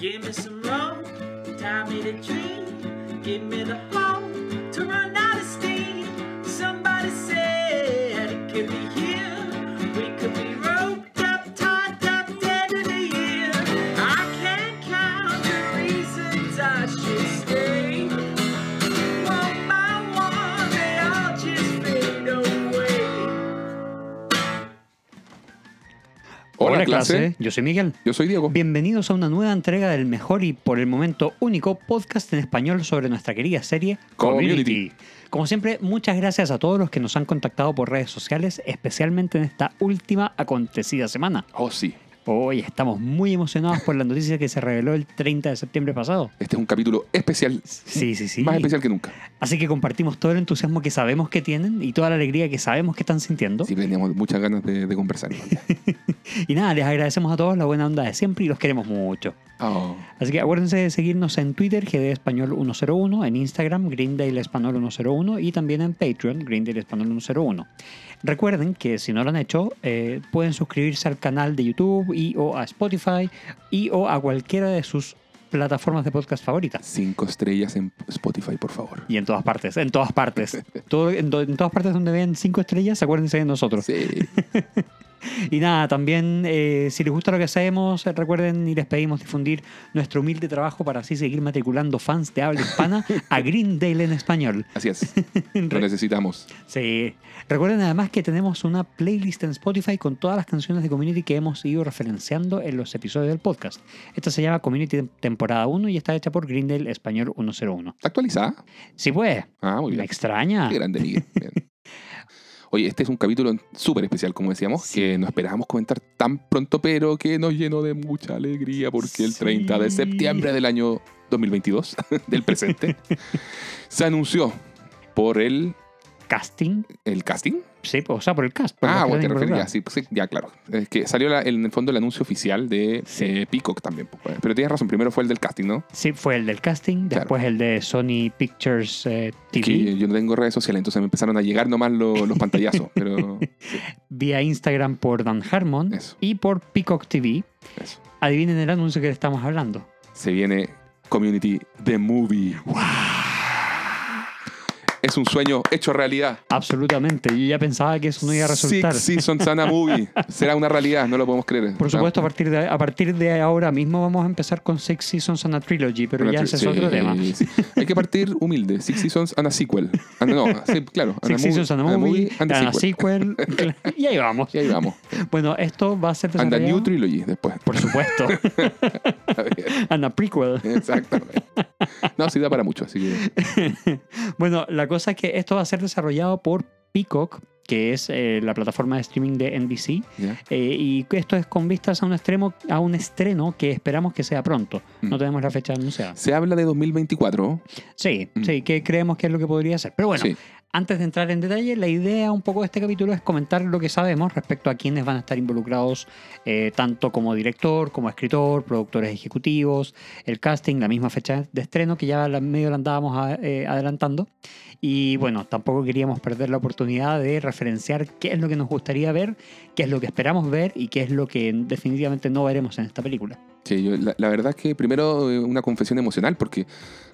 Give me some rope, tie me to tree, give me the hope Clase. Yo soy Miguel. Yo soy Diego. Bienvenidos a una nueva entrega del mejor y por el momento único podcast en español sobre nuestra querida serie Community. Como siempre, muchas gracias a todos los que nos han contactado por redes sociales, especialmente en esta última acontecida semana. Oh, sí. Hoy estamos muy emocionados por la noticia que se reveló el 30 de septiembre pasado. Este es un capítulo especial. Sí, sí, sí. Más especial que nunca. Así que compartimos todo el entusiasmo que sabemos que tienen y toda la alegría que sabemos que están sintiendo. Sí, teníamos muchas ganas de, de conversar. Y nada, les agradecemos a todos la buena onda de siempre y los queremos mucho. Oh, Así que acuérdense de seguirnos en Twitter, GD Español 101, en Instagram, Greendale Español 101 y también en Patreon, Greendale Español 101. Recuerden que si no lo han hecho, eh, pueden suscribirse al canal de YouTube y o a Spotify y o a cualquiera de sus plataformas de podcast favoritas. cinco estrellas en Spotify, por favor. Y en todas partes, en todas partes. Todo- en, en todas partes donde vean cinco estrellas, acuérdense de nosotros. Sí. Y nada, también eh, si les gusta lo que hacemos, eh, recuerden y les pedimos difundir nuestro humilde trabajo para así seguir matriculando fans de habla hispana a Greendale en español. Así es. Lo necesitamos. Sí. Recuerden además que tenemos una playlist en Spotify con todas las canciones de Community que hemos ido referenciando en los episodios del podcast. Esta se llama Community temporada 1 y está hecha por Greendale Español 101. ¿Está actualizada? Sí, pues. Ah, muy Me bien. extraña. Qué grande, Miguel. Bien. Oye, este es un capítulo súper especial, como decíamos, Sí. que no esperábamos comentar tan pronto, pero que nos llenó de mucha alegría porque el Sí. 30 de septiembre del año 2022, del presente, se anunció por el, Casting. el casting. Sí, o sea, por el cast. por Ah, los bueno, te referías, sí, pues sí, ya claro. Es que salió la- en el fondo el anuncio oficial de Sí. eh, Peacock también. pues, Pero tienes razón, primero fue el del casting, ¿no? Sí, fue el del casting, Claro. después el de Sony Pictures eh, TV, Que yo no tengo redes sociales, entonces me empezaron a llegar nomás lo- los pantallazos. Pero vía Instagram por Dan Harmon Eso. y por Peacock TV. eso. Adivinen el anuncio que le estamos hablando. Se viene Community The Movie. Es un sueño hecho realidad. Absolutamente. Yo ya pensaba que eso no iba a resultar. Six Seasons and a Movie. Será una realidad, no lo podemos creer. Por supuesto, a partir, de, a partir de ahora mismo vamos a empezar con Six Seasons and a Trilogy, pero Una ya tri- ese es sí, otro tema. sí. Hay que partir humilde. Six Seasons and a sequel. Ah, no, sí, claro. and a Six Seasons and a Movie, and a sequel. sequel. y ahí vamos. Y ahí vamos. Bueno, esto va a ser And a. New Trilogy después. Por supuesto. and a prequel. Exactamente. No, sí da para mucho, así que. Bueno, la cosa es que esto va a ser desarrollado por Peacock, que es eh, la plataforma de streaming de NBC, eh, y esto es con vistas a un, extremo, a un estreno que esperamos que sea pronto. No Mm. tenemos la fecha anunciada. Se habla de 2024. Sí, Mm. sí, que creemos que es lo que podría ser. Pero bueno, Sí. Antes de entrar en detalle, la idea un poco de este capítulo es comentar lo que sabemos respecto a quiénes van a estar involucrados, eh, tanto como director, como escritor, productores ejecutivos, el casting, la misma fecha de estreno que ya medio la andábamos a- eh, adelantando. Y bueno, tampoco queríamos perder la oportunidad de referenciar qué es lo que nos gustaría ver, qué es lo que esperamos ver y qué es lo que definitivamente no veremos en esta película. Sí, yo- la, la verdad es que primero eh, una confesión emocional, porque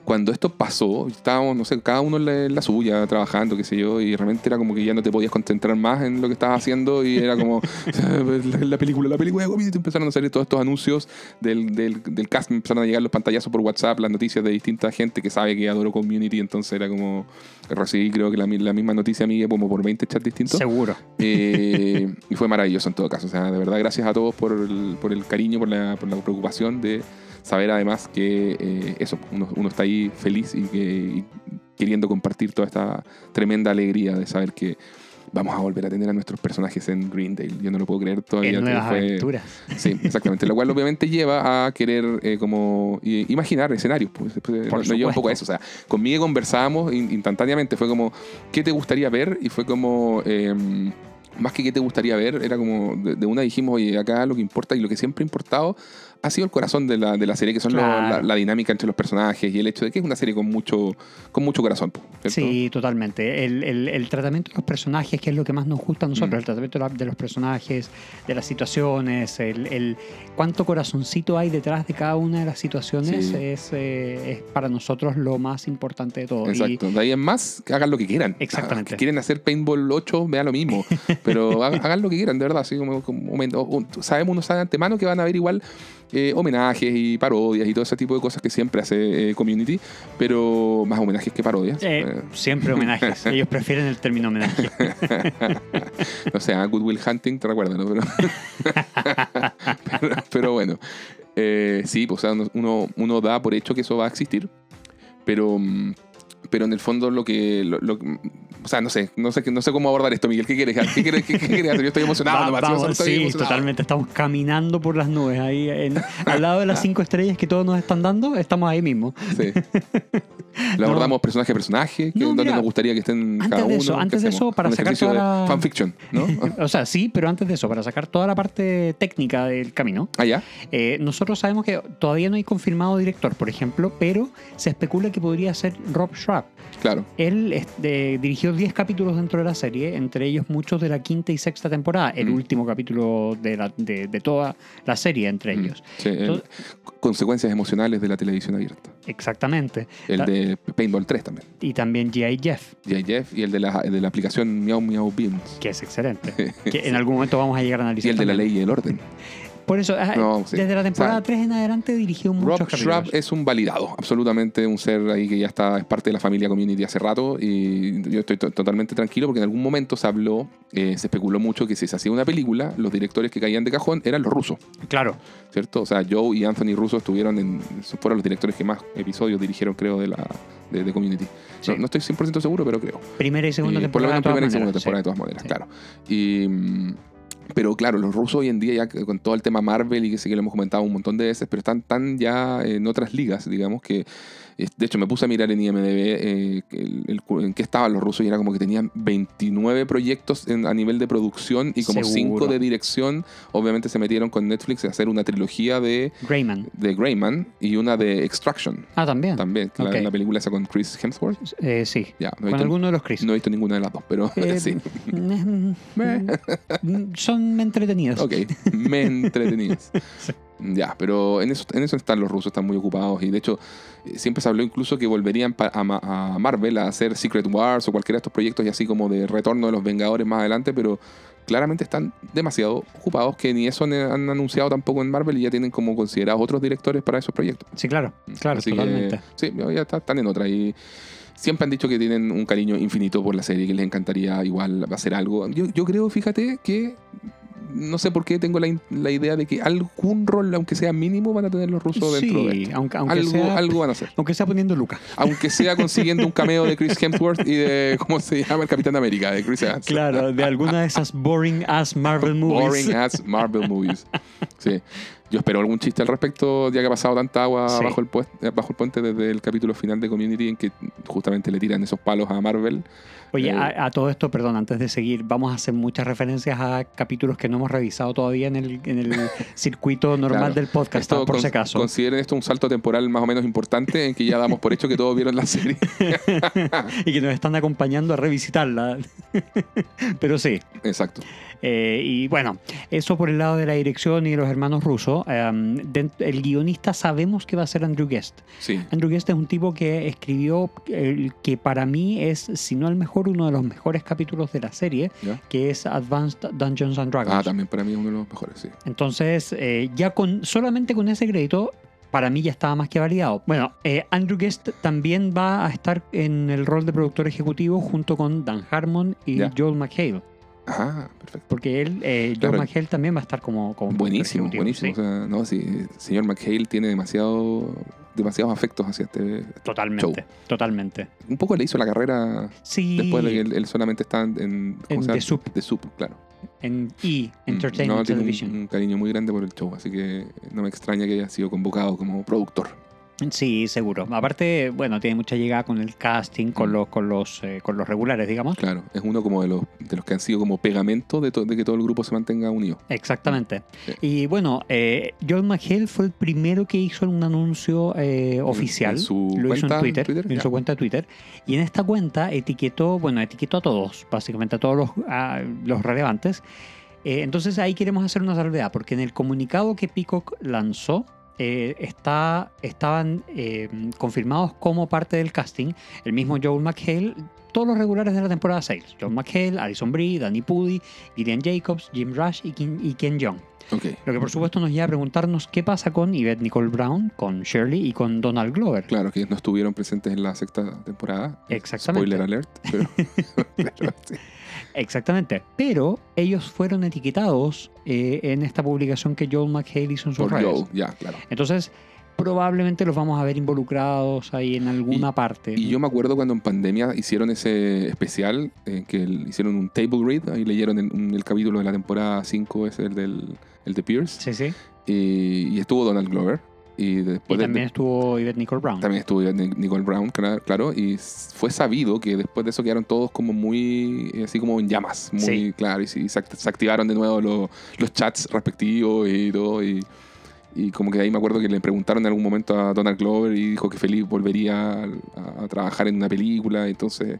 cuando esto pasó, estábamos, no sé, cada uno en la, suya, trabajando, qué sé yo, y realmente era como que ya no te podías concentrar más en lo que estabas haciendo, y era como la, la película, la película de Community, empezaron a salir todos estos anuncios del, del, del cast, empezaron a llegar los pantallazos por WhatsApp, las noticias de distinta gente que sabe que adoro Community, entonces era como, recibí creo que la, mi- la misma noticia a mí como por 20 chats distintos. Seguro. Eh, y fue maravilloso en todo caso. O sea, de verdad, gracias a todos por el, por el cariño, por la, por la preocupación de saber además que eh, eso, uno, uno está ahí feliz y, que, y queriendo compartir toda esta tremenda alegría de saber que vamos a volver a tener a nuestros personajes en Greendale. Yo no lo puedo creer todavía. En nuevas fue- aventuras. Sí, exactamente. Lo cual obviamente lleva a querer eh, como i- imaginar escenarios. Pues, después, Por nos lleva un poco a eso. O sea, con Miguel conversábamos in- instantáneamente. Fue como, ¿qué te gustaría ver? Y fue como, eh, más que qué te gustaría ver, era como, de, de una dijimos, oye, acá lo que importa y lo que siempre ha importado ha sido el corazón de la, de la serie, que son lo- Claro. la, la dinámica entre los personajes y el hecho de que es una serie con mucho, con mucho corazón. ¿cierto? Sí, totalmente. El, el- el tratamiento de los personajes, que es lo que más nos gusta a nosotros, Mm. el tratamiento de, de los personajes, de las situaciones, el, el cuánto corazoncito hay detrás de cada una de las situaciones Sí. es, eh, es para nosotros lo más importante de todo. Y- Exacto. De ahí en más, hagan lo que quieran. Exactamente. Que quieren hacer Paintball 8, vea lo mismo. Pero hagan, hagan lo que quieran, de verdad. Así como, como- o- o- sabemos, uno sabe de antemano que van a haber igual eh, homenajes y parodias y todo ese tipo de cosas que siempre hace eh, Community, pero más homenajes que parodias. Eh, Eh, siempre homenajes. Ellos prefieren el término homenaje. no sé, a Good Will Hunting, te recuerdas, ¿no? Pero, pero, pero bueno, sí, pues, o sea, uno- uno, da por hecho que eso va a existir, pero, mm, pero en el fondo lo que... lo- lo- o sea, no sé, no sé, no sé cómo abordar esto, Miguel. ¿Qué quieres, qué quieres, qué, qué quieres hacer? Yo estoy emocionado. Va- nomás, vamos, estoy sí, emocionado. totalmente. Estamos caminando por las nubes ahí, en- al lado de las cinco estrellas que todos nos están dando, estamos ahí mismo. Sí. Lo abordamos personaje a personaje, que, No, donde mira, nos gustaría que estén antes cada de uno. eso, ¿qué antes de eso, para Un sacar toda de la- fanfiction, ¿no? O sea, sí, pero antes de eso, para sacar toda la parte técnica del camino, Ah, ya. eh, nosotros sabemos que todavía no hay confirmado director, por ejemplo, pero se especula que podría ser Rob Schrapp. Claro. Él dirigió 10 capítulos dentro de la serie, entre ellos muchos de la quinta y sexta temporada, el Mm. último capítulo de, la- de- de toda la serie entre Mm, ellos. sí, el- Entonces- consecuencias emocionales de la televisión abierta. Exactamente. El de Paintball 3 también. Y también G.I. Jeff, G.I. Jeff y el de la, el de la aplicación Meow Meow Beams. que es excelente. que en algún momento vamos a llegar a Y analizar. el de la ley y el orden. Por eso, sí. desde la temporada O sea, 3 en adelante dirigió muchos Rob capítulos. Schrapp es un validado, absolutamente un ser ahí que ya está, es parte de la familia community hace rato y yo estoy to- totalmente tranquilo porque en algún momento se habló, eh, se especuló mucho que si se hacía una película, los directores que caían de cajón eran los rusos, Claro. ¿cierto? O sea, Joe y Anthony Russo estuvieron en, fueron los directores que más episodios dirigieron, creo, de la de, de community. Sí. No, no estoy 100% seguro, pero creo. Primera y segunda Y por lo temporada. menos primera y segunda temporada sí. de todas maneras, claro. Y, mm, pero claro, los rusos hoy en día ya con todo el tema Marvel y que sí que lo hemos comentado un montón de veces, pero están tan ya en otras ligas, digamos, que de hecho me puse a mirar en IMDB eh, el- el en qué estaban los rusos y era como que tenían 29 proyectos en- a nivel de producción y como Seguro. 5 de dirección. Obviamente se metieron con Netflix a hacer una trilogía de, Greyman. de Greyman y una de Extraction. Ah, también. También, la, película esa con Chris Hemsworth. Eh, sí. Ya, no he Con alguno de los Chris. no he visto ninguna de las dos, pero Eh, sí. mm, mm, Son entretenidas. Ok, me entretenías. Ya, pero en eso, en eso están los rusos, están muy ocupados. Y de hecho, eh, siempre se habló incluso que volverían a, Ma- a Marvel a hacer Secret Wars o cualquiera de estos proyectos y así como de retorno de los Vengadores más adelante, pero claramente están demasiado ocupados que ni eso han anunciado tampoco en Marvel y ya tienen como considerados otros directores para esos proyectos. Sí, claro. Claro, Así que, totalmente. sí, ya está- están en otra. Y siempre han dicho que tienen un cariño infinito por la serie, que les encantaría igual hacer algo. Yo, yo creo, fíjate, que no sé por qué tengo la, la idea de que algún rol, aunque sea mínimo, van a tener los rusos dentro de esto. aunque, aunque, algo, sea, algo van a hacer. aunque sea poniendo Lucas. Aunque sea consiguiendo un cameo de Chris Hemsworth y de, ¿cómo se llama? El Capitán América, de Chris Evans. Claro, de alguna de esas boring ass Marvel movies. Boring ass Marvel movies. Sí. Yo espero algún chiste al respecto, ya que ha pasado tanta agua Sí. bajo, el puest- eh, bajo el puente desde el capítulo final de Community, en que justamente le tiran esos palos a Marvel. Oye, Eh, a, a todo esto, perdón, antes de seguir, vamos a hacer muchas referencias a capítulos que no hemos revisado todavía en el, en el circuito normal Claro. del podcast, Esto por cons- si acaso. Consideren esto un salto temporal más o menos importante en que ya damos por hecho que todos vieron la serie. y que nos están acompañando a revisitarla. Pero sí. Exacto. Eh, y bueno, eso por el lado de la dirección y de los hermanos rusos. em, el guionista sabemos que va a ser Andrew Guest. Sí. Andrew Guest es un tipo que escribió el que para mí es, si no el mejor, uno de los mejores capítulos de la serie, ¿Ya? que es Advanced Dungeons and Dragons. Ah, también para mí es uno de los mejores, sí. Entonces, eh, ya con solamente con ese crédito, para mí ya estaba más que validado. Bueno, eh, Andrew Guest también va a estar en el rol de productor ejecutivo junto con Dan Harmon y. Joel McHale. Perfecto. Porque él, eh, Joel Claro. McHale también va a estar como, como Buenísimo, buenísimo. sí. O sea, no, sí, el señor McHale tiene demasiado, demasiados afectos hacia este. totalmente, totalmente. Un poco le hizo la carrera Sí, después de que él, él solamente está en. ¿cómo En? The Soup. The Soup, claro. en E! Mm, Entertainment no, tiene un- Television. Un, cariño muy grande por el show, así que no me extraña que haya sido convocado como productor. Sí, seguro. Aparte, bueno, tiene mucha llegada con el casting, con Mm. los, con los, eh, con los regulares, digamos. Claro, es uno como de los, de los que han sido como pegamento de, de que todo el grupo se mantenga unido. Exactamente. Sí. Y bueno, eh, John McHale fue el primero que hizo un anuncio eh, oficial. en su Lo hizo en en Twitter, en su cuenta de Twitter. Y en esta cuenta etiquetó, bueno, etiquetó a todos, básicamente a todos los, a los relevantes. Eh, entonces ahí queremos hacer una salvedad, porque en el comunicado que Peacock lanzó, eh, está, estaban eh, confirmados como parte del casting el mismo Joel McHale, todos los regulares de la temporada 6. Joel McHale, Alison Brie, Danny Pudi, Gillian Jacobs, Jim Rush y Ken, y Ken Jeong. Ok. Lo que por supuesto nos lleva a preguntarnos qué pasa con Yvette Nicole Brown, con Shirley y con Donald Glover. Claro, que no estuvieron presentes en la sexta temporada. Exactamente. Spoiler alert. Pero, pero sí. Exactamente. Pero ellos fueron etiquetados eh, en esta publicación que Joel McHale hizo en sus Por redes. Joe, ya, claro. Entonces, probablemente los vamos a ver involucrados ahí en alguna parte. Y yo me acuerdo cuando en pandemia hicieron ese especial, eh, que el- hicieron un table read, ahí leyeron el, un- el capítulo de la temporada 5, es el, del, el de Pierce, Sí, sí. y, y estuvo Donald Glover. Y Y después de- también estuvo Yvette Nicole Brown. también estuvo Ni- Nicole Brown, cla- claro, y fue sabido que después de eso quedaron todos como muy, eh, así como en llamas, muy Sí. claro, y, se, se activaron de nuevo los, los chats respectivos y todo, y, y como que de ahí me acuerdo que le preguntaron en algún momento a Donald Glover y dijo que feliz volvería a, a trabajar en una película, entonces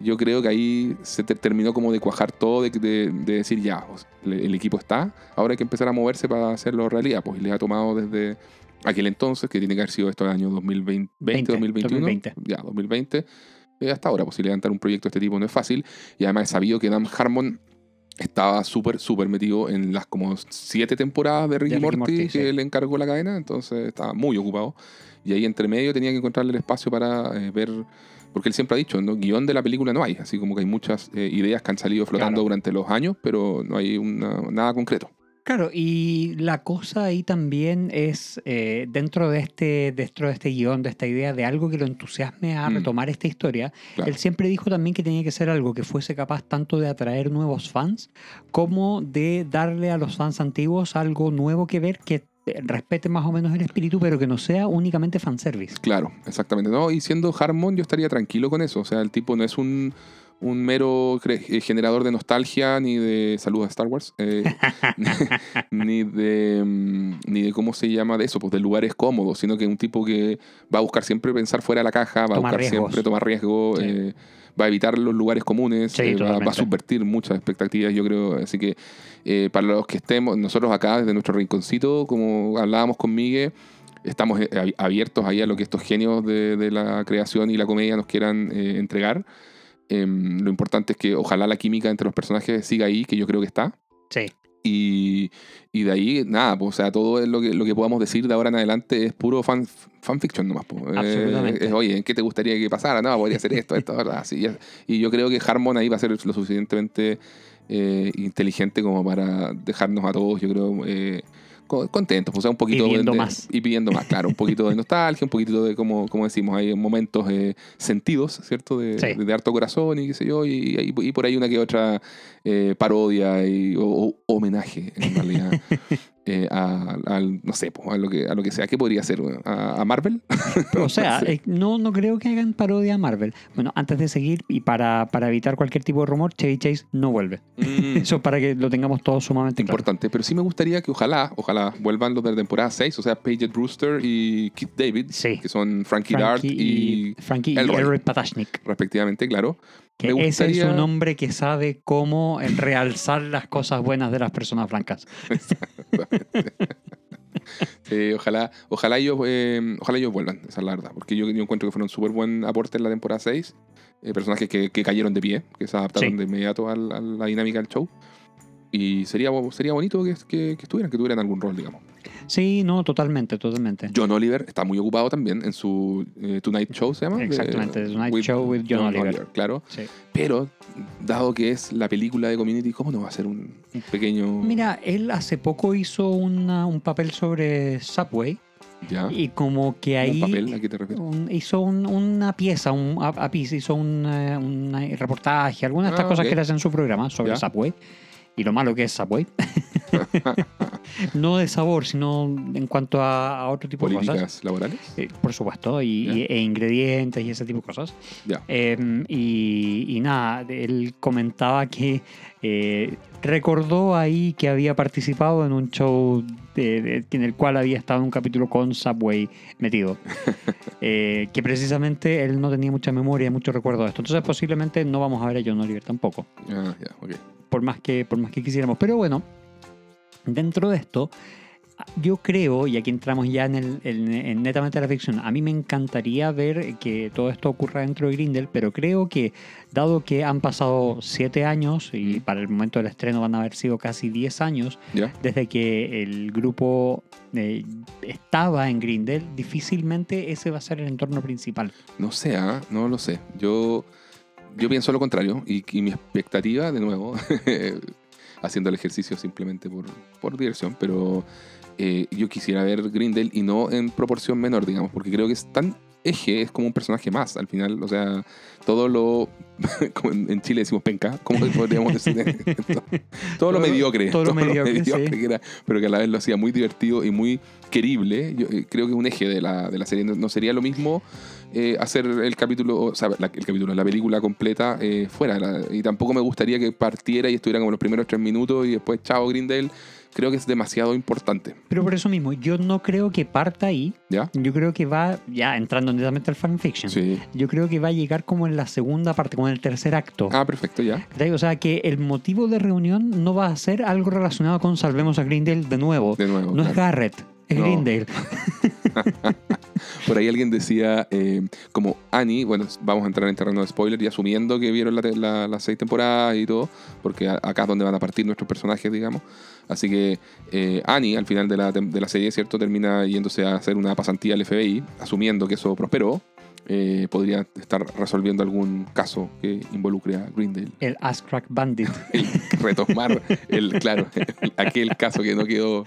yo creo que ahí se te- terminó como de cuajar todo, de, de- de decir ya, pues, le- el equipo está, ahora hay que empezar a moverse para hacerlo realidad, pues y les ha tomado desde aquel entonces, que tiene que haber sido esto el año 2020, 20, 2021, 2020. ya, 2020, eh, hasta ahora, pues si levantar un proyecto de este tipo no es fácil, y además he sabido que Dan Harmon estaba súper, súper metido en las como siete temporadas de Ricky, De Ricky Morty, Morty, que sí. le encargó la cadena, entonces estaba muy ocupado, y ahí entre medio tenía que encontrarle el espacio para eh, ver... Porque él siempre ha dicho, ¿no? guion de la película no hay, así como que hay muchas eh, ideas que han salido flotando Claro. durante los años, pero no hay una- nada concreto. Claro, y la cosa ahí también es eh, dentro de este dentro de este guion, de esta idea de algo que lo entusiasme a Mm. retomar esta historia. Claro. Él siempre dijo también que tenía que ser algo que fuese capaz tanto de atraer nuevos fans como de darle a los fans antiguos algo nuevo que ver que eh, respete más o menos el espíritu, pero que no sea únicamente fanservice. Claro, exactamente. No, y siendo Harmon, yo estaría tranquilo con eso. O sea, el tipo no es un, un mero eh, generador de nostalgia ni de saludos a Star Wars, eh, ni de mm, ni de cómo se llama de eso, pues de lugares cómodos, sino que un tipo que va a buscar siempre pensar fuera de la caja, va a Tomar buscar riesgos. siempre tomar riesgo, Sí. eh, va a evitar los lugares comunes, Sí, eh, va, va a subvertir muchas expectativas, yo creo. Así que eh, para los que estemos, nosotros acá desde nuestro rinconcito, como hablábamos con Miguel, estamos eh, ab- abiertos ahí a lo que estos genios de, de la creación y la comedia nos quieran eh, entregar. Em, lo importante es que ojalá la química entre los personajes siga ahí, que yo creo que está. Sí. Y, y de ahí, nada, pues, o sea, todo es lo que, lo que podamos decir de ahora en adelante es puro fan, fanfiction nomás. pues. Eh, Absolutamente. es, Oye, ¿en qué te gustaría que pasara? No, podría ser esto, esto, ¿verdad? Ya. y yo creo que Harmon ahí va a ser lo suficientemente eh, inteligente como para dejarnos a todos, yo creo, eh, contentos. pues, O sea, un poquito Pidiendo de- más. Y pidiendo más, claro. Un poquito de nostalgia, un poquito de, como, como decimos, hay momentos eh, sentidos, ¿cierto? De, Sí. de, de harto corazón y qué sé yo. Y, y- y por ahí una que otra eh, parodia y, o, o homenaje, en realidad. eh, a, al- no sé, a lo que a lo que sea. ¿Qué podría ser? ¿A, a Marvel? O sea, Sí. eh, no, no creo que hagan parodia a Marvel. Bueno, antes de seguir y para, para evitar cualquier tipo de rumor, Chevy Chase no vuelve. Mm, Eso para que lo tengamos todos sumamente claro. importante. Pero sí me gustaría que ojalá, ojalá vuelvan los de la temporada 6, o sea, Paget Brewster y Keith David, Sí. que son Frankie, Dart Frankie y, Frankie y Elroy. Elroy Patashnik. respectivamente, claro. Que Me ese es gustaría- un hombre que sabe cómo realzar las cosas buenas de las personas blancas. Sí, ojalá, ojalá ellos, eh, ojalá ellos vuelvan, esa es la verdad. Porque yo, yo encuentro que fueron un súper buen aporte en la temporada 6. eh, personajes que, que cayeron de pie, que se adaptaron Sí. de inmediato al- a, la dinámica del show. Y sería, sería bonito que, que, que estuvieran, que tuvieran algún rol, digamos. Sí, no, totalmente, totalmente. John Oliver está muy ocupado también en su eh, Tonight Show, ¿se llama? Exactamente, The Tonight Show with John Oliver. Claro. Sí. Pero, dado que es la película de Community, ¿cómo no va a ser un, un pequeño... Mira, él hace poco hizo una- un papel sobre Subway ya, y como que ahí... ¿Un papel? ¿A qué te refieres? un- hizo un- una pieza, un a, a piece, hizo un, eh, un, eh, reportaje, algunas de estas Ah, cosas ok. que le hacen en su programa sobre Ya. Subway y lo malo que es Subway. no de sabor, sino en cuanto a, a otro tipo de cosas. Políticas laborales. Eh, por supuesto, y, Ya. y- e ingredientes y ese tipo de cosas. Ya. Eh, y, y nada, él comentaba que eh, recordó ahí que había participado en un show de- de- en el cual había estado en un capítulo con Subway metido. Eh, que precisamente él no tenía mucha memoria, mucho recuerdo de esto. Entonces posiblemente no vamos a ver a John Oliver tampoco, Ah, ya, ok. por más que, por más que quisiéramos. Pero bueno, dentro de esto, yo creo, y aquí entramos ya en, el, en- en netamente la ficción, a mí me encantaría ver que todo esto ocurra dentro de Grindel, pero creo que dado que han pasado siete años y para el momento del estreno van a haber sido casi 10 años, Ya. desde que el grupo eh, estaba en Grindel, difícilmente ese va a ser el entorno principal. No sé, ah, no lo sé. Yo, yo pienso lo contrario y, y mi expectativa, de nuevo, haciendo el ejercicio simplemente por, por diversión, pero eh, yo quisiera ver Grindel y no en proporción menor, digamos, porque creo que es tan eje, es como un personaje más al final, o sea, todo lo, como en Chile decimos penca, como podríamos decir, todo, Todo lo mediocre, todo lo mediocre, sí. que era, pero que a la vez lo hacía muy divertido y muy querible, yo eh, creo que es un eje de la, de la serie, no sería lo mismo eh, hacer el capítulo, o sea, la- el capítulo, la película completa eh, fuera. la- y tampoco me gustaría que partiera y estuviera como los primeros tres minutos y después, chao, Grindel. Creo que es demasiado importante. Pero por eso mismo, yo no creo que parta ahí, ¿Ya? yo creo que va, ya entrando netamente al fanfiction, Sí. yo creo que va a llegar como en la segunda parte, como en el tercer acto. Ah, perfecto, ya. O sea, que el motivo de reunión no va a ser algo relacionado con salvemos a Grindel de nuevo. De nuevo. no es claro. Garrett, es No. Por ahí alguien decía, eh, como Annie, bueno, vamos a entrar en terreno de spoiler y asumiendo que vieron la te- la- las seis temporadas y todo, porque acá es donde van a partir nuestros personajes, digamos. Así que eh, Annie, al final de la, de la serie, ¿cierto? Termina yéndose a hacer una pasantía al FBI, asumiendo que eso prosperó. Eh, podría estar resolviendo algún caso que involucre a Grindel. El Ass Crack Bandit. El retomar el, claro, el- aquel caso que no quedó,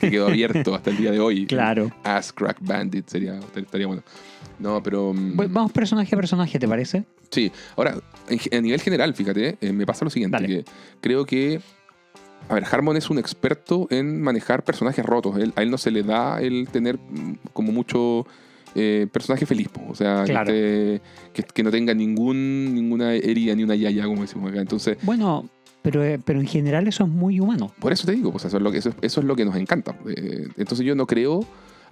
que quedó abierto hasta el día de hoy. Claro. Ass Crack Bandit sería, estaría bueno. No, pero. Bueno, Vamos personaje a personaje, ¿te parece? Sí, ahora, en a nivel general, fíjate, eh, me pasa lo siguiente: que creo que. A ver, Harmon es un experto en manejar personajes rotos. Él- a él no se le da el tener mm, como mucho eh, personaje feliz. po. O sea, que Claro. esté- que, que no tenga ningún, ninguna herida ni una yaya, como decimos acá. Entonces, Bueno, pero, eh, pero en general eso es muy humano. por eso te digo, pues eso es lo que, eso, eso es lo que nos encanta. Eh, entonces yo no creo...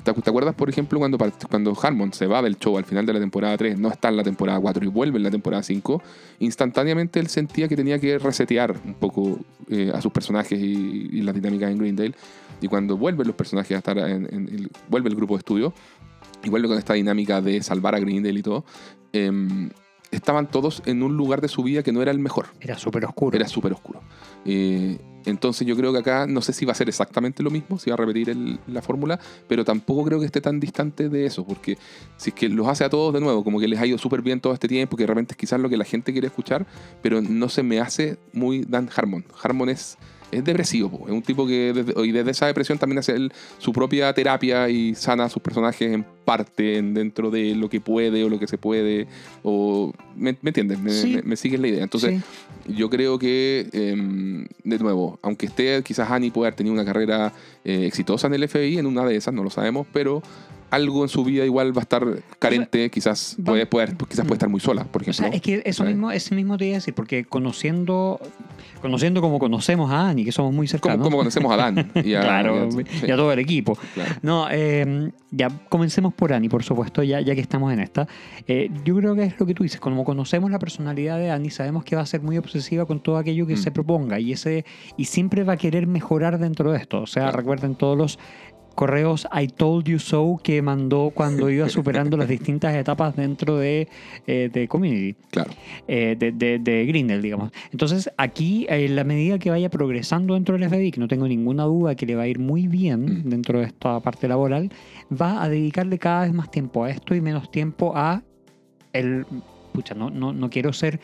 ¿Te, acuerdas, por ejemplo, cuando, cuando Harmon se va del show al final de la temporada 3, no está en la temporada 4 y vuelve en la temporada 5? Instantáneamente él sentía que tenía que resetear un poco eh, a sus personajes y, y las dinámicas en Greendale. Y cuando vuelven los personajes a estar en, en- el- vuelve el grupo de estudio y vuelve con esta dinámica de salvar a Greendale y todo, em, estaban todos en un lugar de su vida que no era el mejor. Era súper oscuro. Era súper oscuro. Eh, entonces yo creo que acá no sé si va a ser exactamente lo mismo, si va a repetir el- la fórmula, pero tampoco creo que esté tan distante de eso, porque si es que los hace a todos de nuevo, como que les ha ido súper bien todo este tiempo, que de repente es quizás lo que la gente quiere escuchar, pero no se me hace muy Dan Harmon. Harmon es, es depresivo, es un tipo que desde, y desde esa depresión también hace él su propia terapia y sana a sus personajes en parte, en- dentro de lo que puede o lo que se puede, o ¿me, me entiendes? Me, Sí. me- me sigues la idea. Entonces, Sí. yo creo que, em, de nuevo, aunque esté, quizás Annie puede haber tenido una carrera eh, exitosa en el FBI, en una de esas, no lo sabemos, pero algo en su vida igual va a estar carente, quizás, va- puede, puede- quizás puede estar muy sola, por O ejemplo. sea, es que eso ¿sabes? mismo, ese mismo te iba a decir, porque conociendo, conociendo como conocemos a Ani, que somos muy cercanos. como conocemos a Dan. Y a, claro, y a- y sí, a todo el equipo. claro. No, eh, ya comencemos por Annie, por supuesto, ya, ya que estamos en esta. Eh, yo creo que es lo que tú dices, como conocemos la personalidad de Annie, sabemos que va a ser muy obsesiva con todo aquello que Mm. se proponga y ese y siempre va a querer mejorar dentro de esto. O sea, Claro. recuerden todos los correos I told you so que mandó cuando iba superando las distintas etapas dentro de, eh, de Community Claro. eh, de, de, de Grindel, digamos. Entonces, aquí, en la medida que vaya progresando dentro del FBI, que no tengo ninguna duda que le va a ir muy bien Mm. dentro de esta parte laboral, va a dedicarle cada vez más tiempo a esto y menos tiempo a el... Pucha, no, no, no quiero ser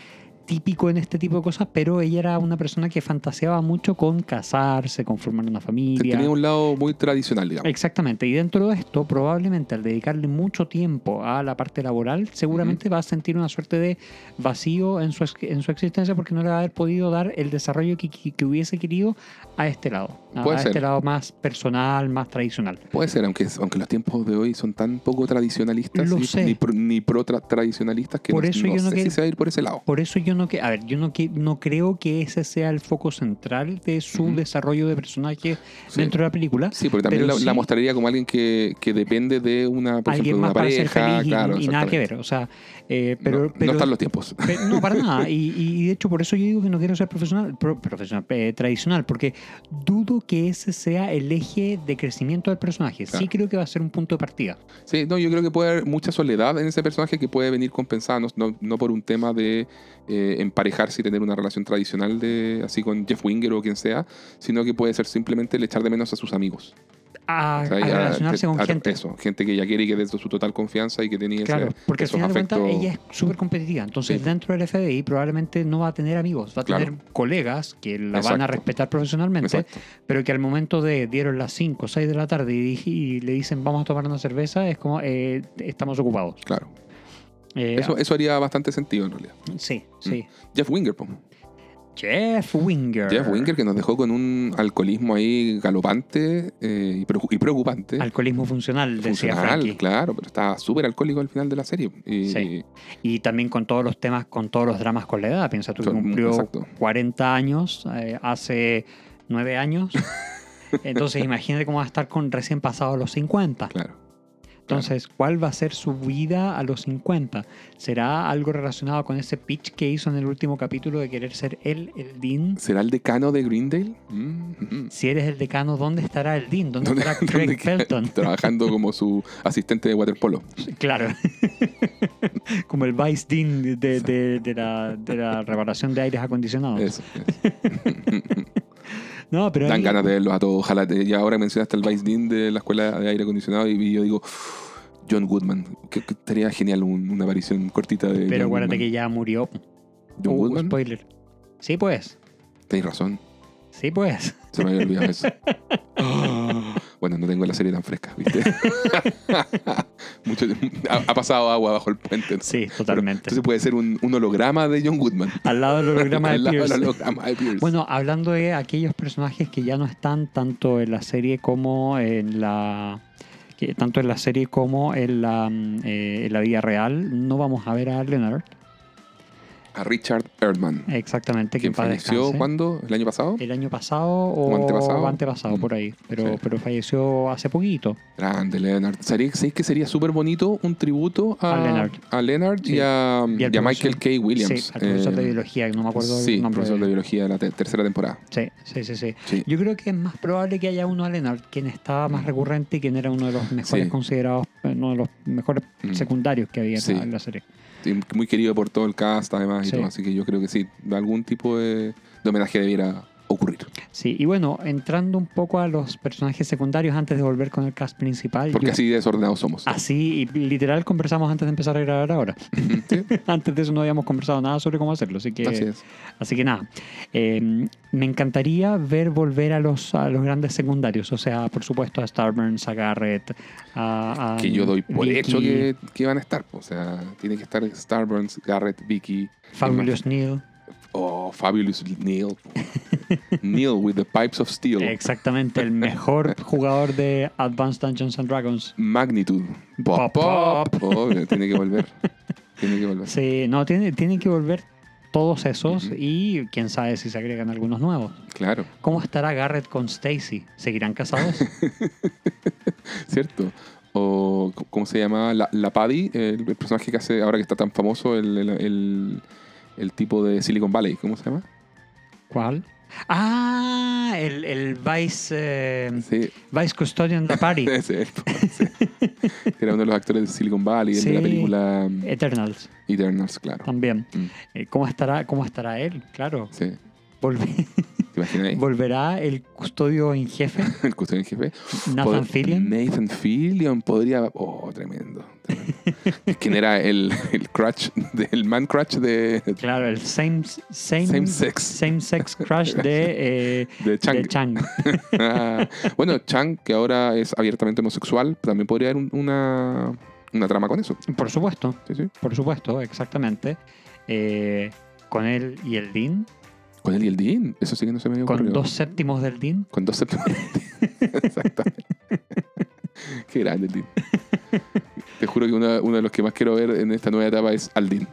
típico en este tipo de cosas, pero ella era una persona que fantaseaba mucho con casarse, con formar una familia. Tenía un lado muy tradicional, digamos. Exactamente, y dentro de esto, probablemente al dedicarle mucho tiempo a la parte laboral, seguramente va a sentir una suerte de vacío en su, en su existencia porque no le va a haber podido dar el desarrollo que, que- que hubiese querido a este lado, a, Puede a ser. este lado más personal, más tradicional. Puede ser, aunque, aunque los tiempos de hoy son tan poco tradicionalistas Lo y- sé. ni pro, ni pro tra- tradicionalistas que Por no, eso no yo no sé que- si se va a ir por ese lado. Por eso yo no que, a ver, yo no que no creo que ese sea el foco central de su desarrollo de personaje Sí. dentro de la película. Sí, porque también la, mostraría como alguien que, que depende de una, por Alguien ejemplo, de más una para ser pareja. feliz claro, y, nada que ver. O sea, eh, pero, no, están los tiempos. No, para nada. Y, y de hecho, por eso yo digo que no quiero ser profesional, pro- profesional eh, tradicional, porque dudo que ese sea el eje de crecimiento del personaje. Sí creo que va a ser un punto de partida. Sí, no, yo creo que puede haber mucha soledad en ese personaje que puede venir compensada, no, no- no por un tema de eh, emparejarse y tener una relación tradicional de así con Jeff Winger o quien sea, sino que puede ser simplemente el echar de menos a sus amigos. A, O sea, a ya- relacionarse con gente. Eso, gente que ya quiere y que desde su total confianza y que tenía Claro, ese- porque al final de cuentas ella es súper competitiva. Entonces, Sí. dentro del FBI probablemente no va a tener amigos, va a Claro. tener colegas que la van a respetar profesionalmente, Exacto. pero que al momento de dieron las 5 o 6 de la tarde y, le dicen vamos a tomar una cerveza, es como eh, estamos ocupados. Claro. Eh, Eso, eso haría bastante sentido en realidad. Sí, sí. Jeff Winger, po. Jeff Winger. Jeff Winger que nos dejó con un alcoholismo ahí galopante eh, y, preocu- y preocupante. Alcoholismo funcional, decía Funcional, Frankie. claro, pero estaba súper alcohólico al final de la serie. Y, Sí. Y también con todos los temas, con todos los dramas con la edad. Piensa tú que cumplió exacto. 40 años eh, hace 9 años. Entonces imagínate cómo va a estar con recién pasados los 50. Claro. Entonces, ¿cuál va a ser su vida a los 50? ¿Será algo relacionado con ese pitch que hizo en el último capítulo de querer ser él, el Dean? ¿Será el decano de Greendale? Mm, mm. Si eres el decano, ¿dónde estará el Dean? ¿Dónde, ¿Dónde- estará Craig dónde? Felton? Trabajando como su asistente de waterpolo. Claro. Como el Vice Dean de, de- de la, de la reparación de aires acondicionados. Eso, eso. No, pero Dan ganas de verlos a todos. Ojalá. te- ya ahora mencionaste el Vice Dean de la escuela de aire acondicionado y yo digo, John Goodman. Que, que estaría genial un- una aparición cortita de. pero John acuérdate que ya murió. John Uh, Goodman. spoiler. Sí, pues. Tenéis razón. Sí, pues. Se me había olvidado eso. Ah, bueno, no tengo la serie tan fresca, ¿viste? Mucho, ha, ha pasado agua bajo el puente. ¿no? Sí, Pero totalmente. entonces puede ser un, un holograma de John Goodman. Al lado del holograma de Al lado del Pierce. holograma de Pierce. Bueno, hablando de aquellos personajes que ya no están tanto en la serie como en la tanto en la serie como en la, mm, eh, en la vida real, no vamos a ver a Leonard. A Richard Erdman. Exactamente, quien falleció cuándo? ¿El año pasado? El año pasado o, ¿O antepasado? antepasado, Mm. por ahí. Pero, Sí. pero falleció hace poquito. Grande, Leonard. ¿Sabéis ¿sabéis que sería súper bonito un tributo a, A Leonard. a Leonard Sí. y a, Y al y a profesor- Michael K. Williams? Sí, al profesor de Eh, biología, que no me acuerdo Sí, el nombre. profesor de de- biología de la te- tercera temporada. Sí, sí, sí, sí. Yo creo que es más probable que haya uno a Leonard, quien estaba más recurrente y quien era uno de los mejores considerados, eh, uno de los mejores Mm. secundarios que había en la- serie. Muy querido por todo el cast, además, y Sí. todo. Así que yo creo que sí, algún tipo de, de homenaje debiera ocurrir. Sí, y bueno, entrando un poco a los personajes secundarios antes de volver con el cast principal. Porque yo- así desordenados somos. Así, y literal conversamos antes de empezar a grabar ahora. Sí, antes de eso no habíamos conversado nada sobre cómo hacerlo, así que, así es. así que nada. Eh, me encantaría ver volver a los, a los grandes secundarios, o sea, por supuesto a Starburns, a Garrett, a, a Que yo doy por Vicky, hecho que, que van a estar. O sea, tiene que estar Starburns, Garrett, Vicky, Fabulous Neil. Oh, Fabulous Neil. Neil with the pipes of steel. Exactamente, el mejor jugador de Advanced Dungeons and Dragons. Magnitude. Pop, Pop, pop. Obvio, tiene que volver. Tiene que volver. Sí, no, tiene, tienen que volver todos esos y quién sabe si se agregan algunos nuevos. Claro, ¿Cómo estará Garrett con Stacy? ¿Seguirán casados? ¿cierto? O, ¿cómo se llama? La, la Paddy, el, el personaje que hace, ahora que está tan famoso, el, el, el- el tipo de Silicon Valley, ¿cómo se llama? ¿Cuál? Ah, el, el Vice, eh, Sí, Vice Custodian de Party. ese, sí. Era uno de los actores de Silicon Valley, de la película um, Eternals Eternals, claro. también. Mm, Eh, ¿Cómo estará, ¿Cómo estará él? Claro. sí. Volví. ¿Te imagináis? ¿Volverá el custodio en jefe, El custodio en jefe. Nathan Fillion? Nathan Fillion podría. Oh, tremendo. tremendo. ¿Quién era el, el crutch, de- el man crutch de, Claro, el same, same, Same sex. same sex crush de, eh, de Chang? de Chang. Ah, bueno, Chang, que ahora es abiertamente homosexual, también podría haber un- una, una trama con eso. Por supuesto, Sí, sí. por supuesto, exactamente. Eh, con él y el Dean, Con él y el Dean. Eso sí que no se me había con ocurrido. dos séptimos del Dean. Con dos séptimos. Exactamente. Qué grande el Dean. Te juro que uno, uno de los que más quiero ver en esta nueva etapa es al Dean.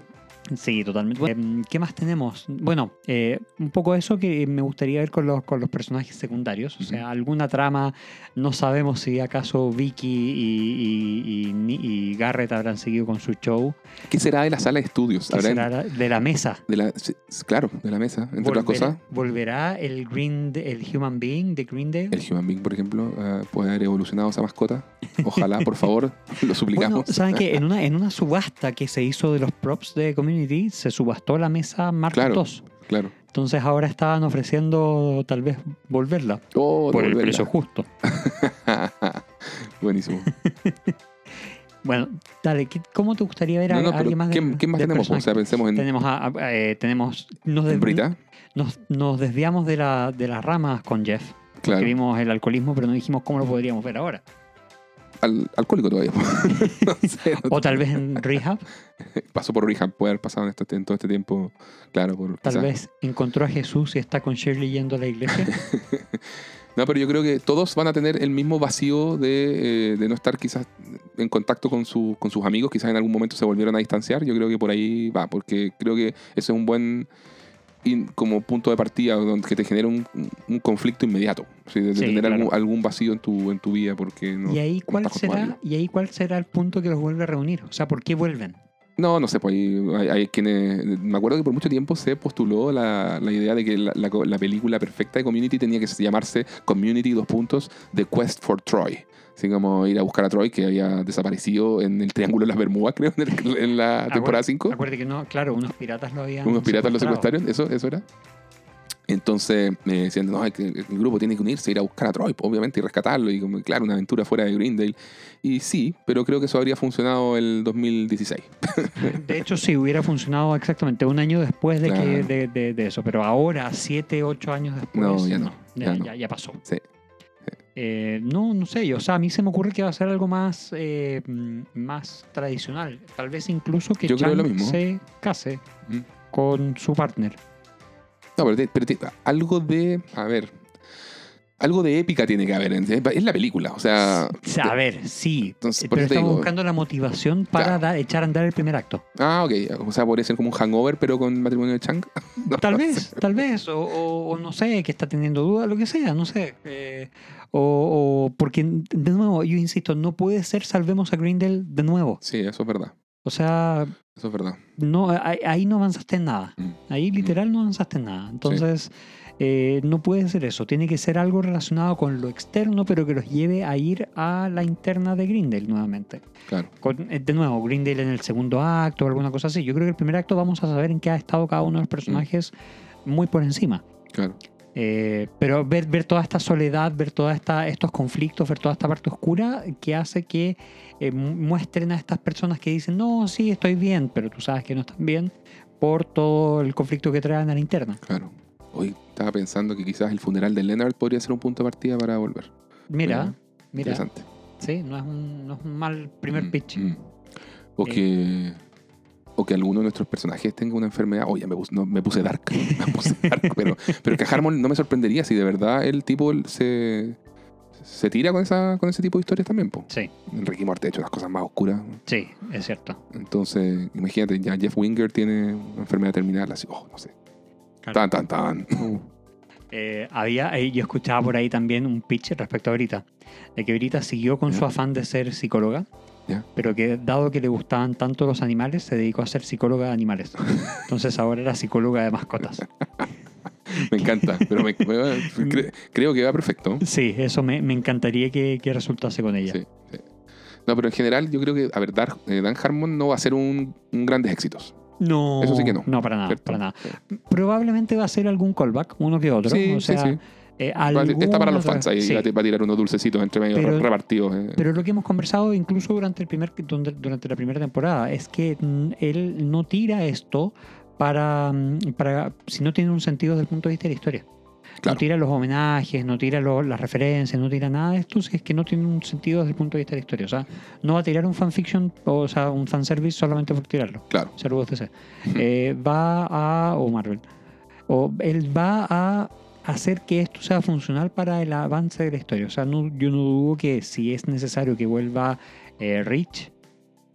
Sí, totalmente. Bueno, eh, ¿Qué más tenemos? Bueno, eh, un poco eso que me gustaría ver con los, con los personajes secundarios. O sea, alguna trama, no sabemos si acaso Vicky y, y- y y Garrett habrán seguido con su show. ¿Qué será de la sala de estudios? ¿Qué ¿Habrá- será de la mesa? de la, claro, de la mesa, entre otras ¿Volverá, cosas. ¿Volverá el Green, el Human Being de Greendale? El Human Being, por ejemplo, eh, puede haber evolucionado esa mascota. Ojalá, por favor, lo Bueno, suplicamos. ¿saben qué? En una, en una subasta que se hizo de los props de Community, se subastó la mesa Mark Claro. II. Claro. Entonces ahora estaban ofreciendo tal vez volverla. Oh, por el devolverla. precio justo. Buenísimo. Bueno, dale, ¿qué- ¿cómo te gustaría ver a, No, no, a pero alguien más de- ¿quién, quién más tenemos? O sea, pensemos en, Tenemos, a, a- eh, tenemos nos, des- nos, nos desviamos de, la, de las ramas con Jeff. Claro. Vimos el alcoholismo, pero no dijimos cómo lo podríamos ver ahora. Al, alcohólico todavía. no sé, no O tal vez en Rehab, Pasó por rehab, puede haber pasado en, este- en todo este tiempo. Claro, por tal quizás- vez encontró a Jesús y está con Shirley yendo a la iglesia. No, pero yo creo que todos van a tener el mismo vacío de, eh, de no estar quizás en contacto con, su- con sus amigos. Quizás en algún momento se volvieron a distanciar. Yo creo que por ahí va, porque creo que ese es un buen in- como punto de partida donde que te genera un, un conflicto inmediato. ¿sí? De, de Sí, tener claro. algún, algún vacío en tu, en tu vida. porque no, ¿Y ahí no cuál a será? ¿Y ahí cuál será el punto que los vuelve a reunir? O sea, ¿por qué vuelven? No, no sé, pues hay, hay- quienes... Me acuerdo que por mucho tiempo se postuló la, la idea de que la, la la película perfecta de Community tenía que llamarse Community, dos puntos, The Quest for Troy. Así como ir a buscar a Troy, que había desaparecido en el Triángulo de las Bermudas, creo, en, el- en la temporada 5. Acuérdate que no, claro, unos piratas lo habían. Unos piratas lo secuestraron, eso, eso era. Entonces me decían, no, que el grupo tiene que unirse, ir a buscar a Troy, obviamente, y rescatarlo. Y como, claro, una aventura fuera de Greendale. Y sí, pero creo que eso habría funcionado el 2016. De hecho, sí, hubiera funcionado exactamente un año después de, que, de, de- de eso. Pero ahora, siete, ocho años después. No, ya no, Ya, ya no. ya- ya pasó. Sí. Eh, no, no sé. yo- O sea, a mí se me ocurre que va a ser algo más, eh, mm, más tradicional. Tal vez incluso que Yo creo Chang lo mismo. se case Mm. con su partner. No, pero, te- pero te- algo de. A ver. Algo de épica tiene que haber. en- Es la película. O sea. A ver, sí. Entonces, eh, pero estamos digo- buscando la motivación para Claro. dar- echar a andar el primer acto. Ah, ok. O sea, podría ser como un hangover, pero con matrimonio de Chang. No, Tal no vez, sé. tal vez, o, o- o no sé, que está teniendo dudas, lo que sea, no sé. eh, o, o porque, de nuevo, yo insisto, no puede ser salvemos a Grindel de nuevo. Sí, eso es verdad. O sea, Eso es verdad. no, ahí, ahí no avanzaste en nada. Mm. Ahí literal no avanzaste en nada. Entonces, eh, no puede ser eso. Tiene que ser algo relacionado con lo externo, pero que los lleve a ir a la interna de Grindel nuevamente. Claro. Con- eh, de nuevo, Grindel en el segundo acto o alguna cosa así. Yo creo que el primer acto vamos a saber en qué ha estado cada uno de los personajes muy por encima. Claro. Eh, pero ver, ver toda esta soledad, ver todos estos conflictos, ver toda esta parte oscura que hace que eh, mu- muestren a estas personas que dicen, no, sí, estoy bien, pero tú sabes que no están bien por todo el conflicto que traen a la interna. Claro. Estaba pensando que quizás el funeral de Leonard podría ser un punto de partida para volver. Mira, Mira, mira, Interesante. sí, no es un, no es un mal primer Mm, pitch. mm. O Eh. que. O que alguno de nuestros personajes tenga una enfermedad. Oye, me, puse- no, me puse dark. Me puse dark. pero, pero que Harmon no me sorprendería si de verdad el tipo se, se tira con, esa, con ese tipo de historias también. Po. Sí, Ricky Morty ha hecho las cosas más oscuras. sí, es cierto. Entonces, imagínate, ya Jeff Winger tiene una enfermedad terminal. Así, oh, no sé. Claro. Tan, tan, tan. Eh, había, eh, yo escuchaba por ahí también un pitch respecto a Brita, de que Brita siguió con su afán de ser psicóloga, Ya. pero que dado que le gustaban tanto los animales, se dedicó a ser psicóloga de animales. Entonces ahora era psicóloga de mascotas. Me encanta. Pero me- me- cre- creo que va perfecto. Sí, eso me, me encantaría que, que resultase con ella. Sí, sí. No, pero en general yo creo que, a ver, eh, Dan Harmon no va a ser un, un grandes éxitos. No, Eso sí que no. No, para nada, ¿cierto? para nada. Sí. Probablemente va a ser algún callback, uno que otro. Sí, o sí, sea, sí. eh, Va- Está para los fans ahí, sí. va a- tirar unos dulcecitos entre medio Pero- repartidos. eh. Pero lo que hemos conversado incluso durante, el primer, durante la primera temporada es que mm, él no tira esto para, mm, para si no tiene un sentido desde el punto de vista de la historia. Claro. No tira los homenajes, no tira lo- las referencias, no tira nada de esto, si es que no tiene un sentido desde el punto de vista de la historia. O sea, no va a tirar un fanfiction, o sea, un fanservice solamente por tirarlo. Claro. Saludos DC. Eh, va a. o Marvel. O él va a hacer que esto sea funcional para el avance de la historia. O sea, no- yo no dudo que si es necesario que vuelva eh, Rich,